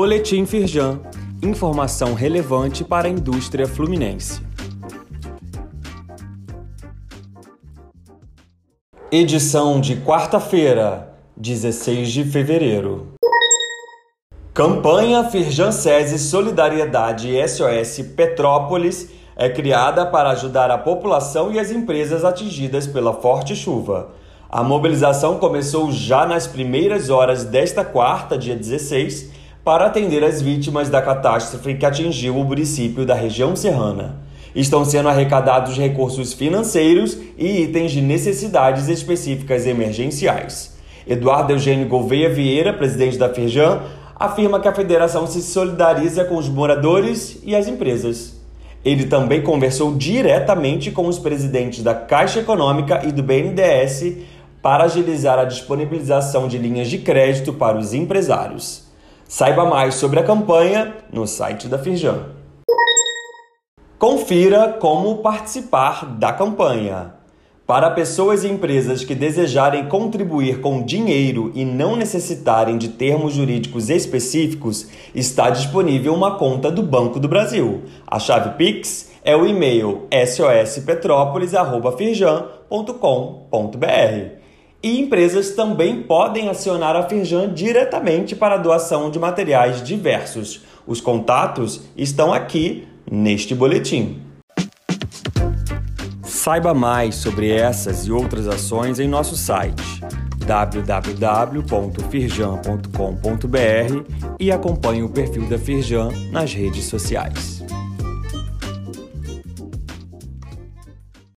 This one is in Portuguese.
Boletim Firjan. Informação relevante para a indústria fluminense. Edição de quarta-feira, 16 de fevereiro. Campanha Firjan SESI Solidariedade SOS Petrópolis é criada para ajudar a população e as empresas atingidas pela forte chuva. A mobilização começou já nas primeiras horas desta quarta, dia 16, para atender as vítimas da catástrofe que atingiu o município da região serrana. Estão sendo arrecadados recursos financeiros e itens de necessidades específicas emergenciais. Eduardo Eugênio Gouveia Vieira, presidente da Firjan, afirma que a federação se solidariza com os moradores e as empresas. Ele também conversou diretamente com os presidentes da Caixa Econômica e do BNDES para agilizar a disponibilização de linhas de crédito para os empresários. Saiba mais sobre a campanha no site da Firjan. Confira como participar da campanha. Para pessoas e empresas que desejarem contribuir com dinheiro e não necessitarem de termos jurídicos específicos, está disponível uma conta do Banco do Brasil. A chave Pix é o e-mail sospetrópolis.firjan.com.br. E empresas também podem acionar a Firjan diretamente para a doação de materiais diversos. Os contatos estão aqui neste boletim. Saiba mais sobre essas e outras ações em nosso site www.firjan.com.br e acompanhe o perfil da Firjan nas redes sociais.